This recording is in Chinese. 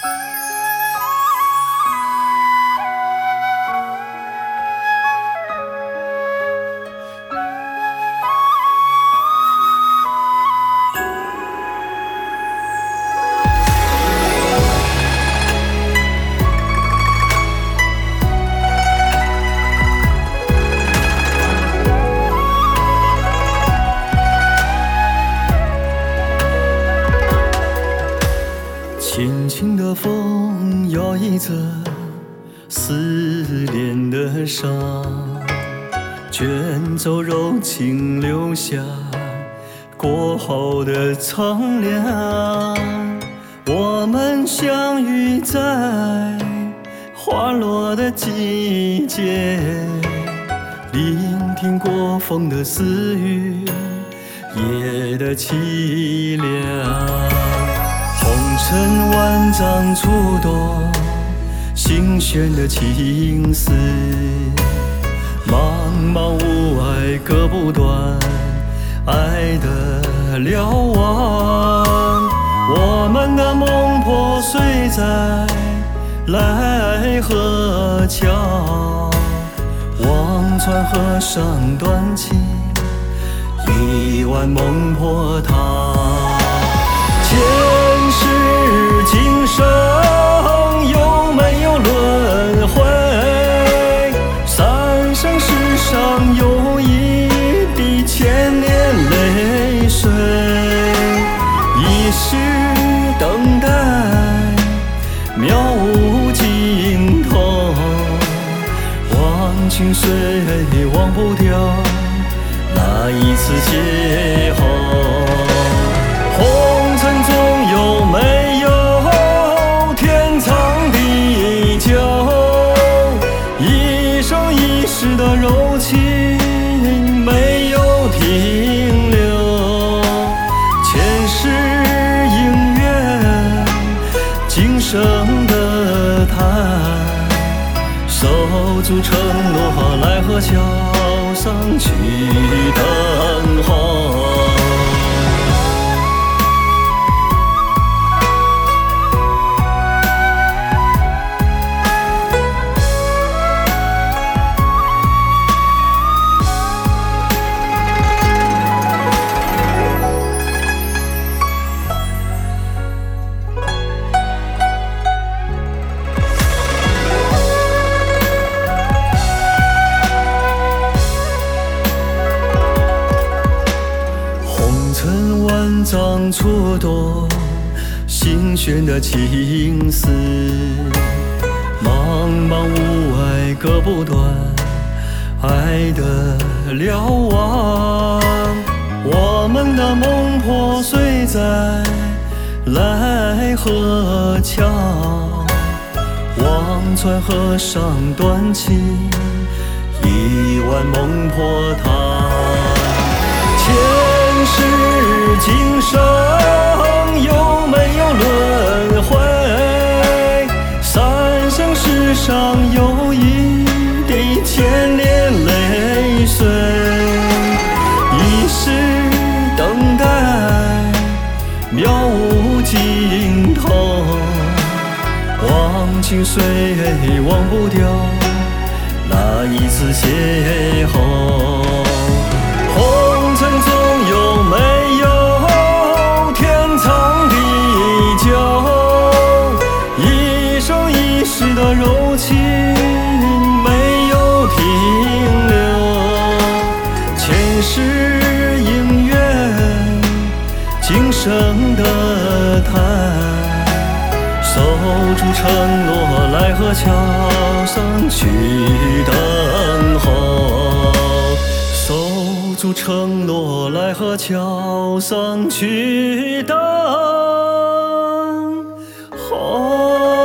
轻轻的风摇曳着思念的伤，卷走柔情，留下过后的苍凉。我们相遇在花落的季节，聆听过风的私语，夜的凄凉。红尘万丈处多心弦的情丝，茫茫雾霭割不断爱的瞭望。我们的梦破碎在奈何桥，望穿河上断情，一碗孟婆汤。无尽头，忘情水忘不掉那一次邂逅。红尘中有没有天长地久？一生一世的柔情没有停足承诺，奈何桥上祈祷。上蹉跎心弦的情思，茫茫雾霭割不断爱的瞭望。我们的梦破碎在奈何桥，望穿河上断情，一碗孟婆汤。前世今生有没有轮回？三生石上有一滴千年泪水，一世等待渺无尽头，忘情水忘不掉那一次邂逅。生的叹，守住承诺，奈何桥上去等候。守住承诺，奈何桥上去等候。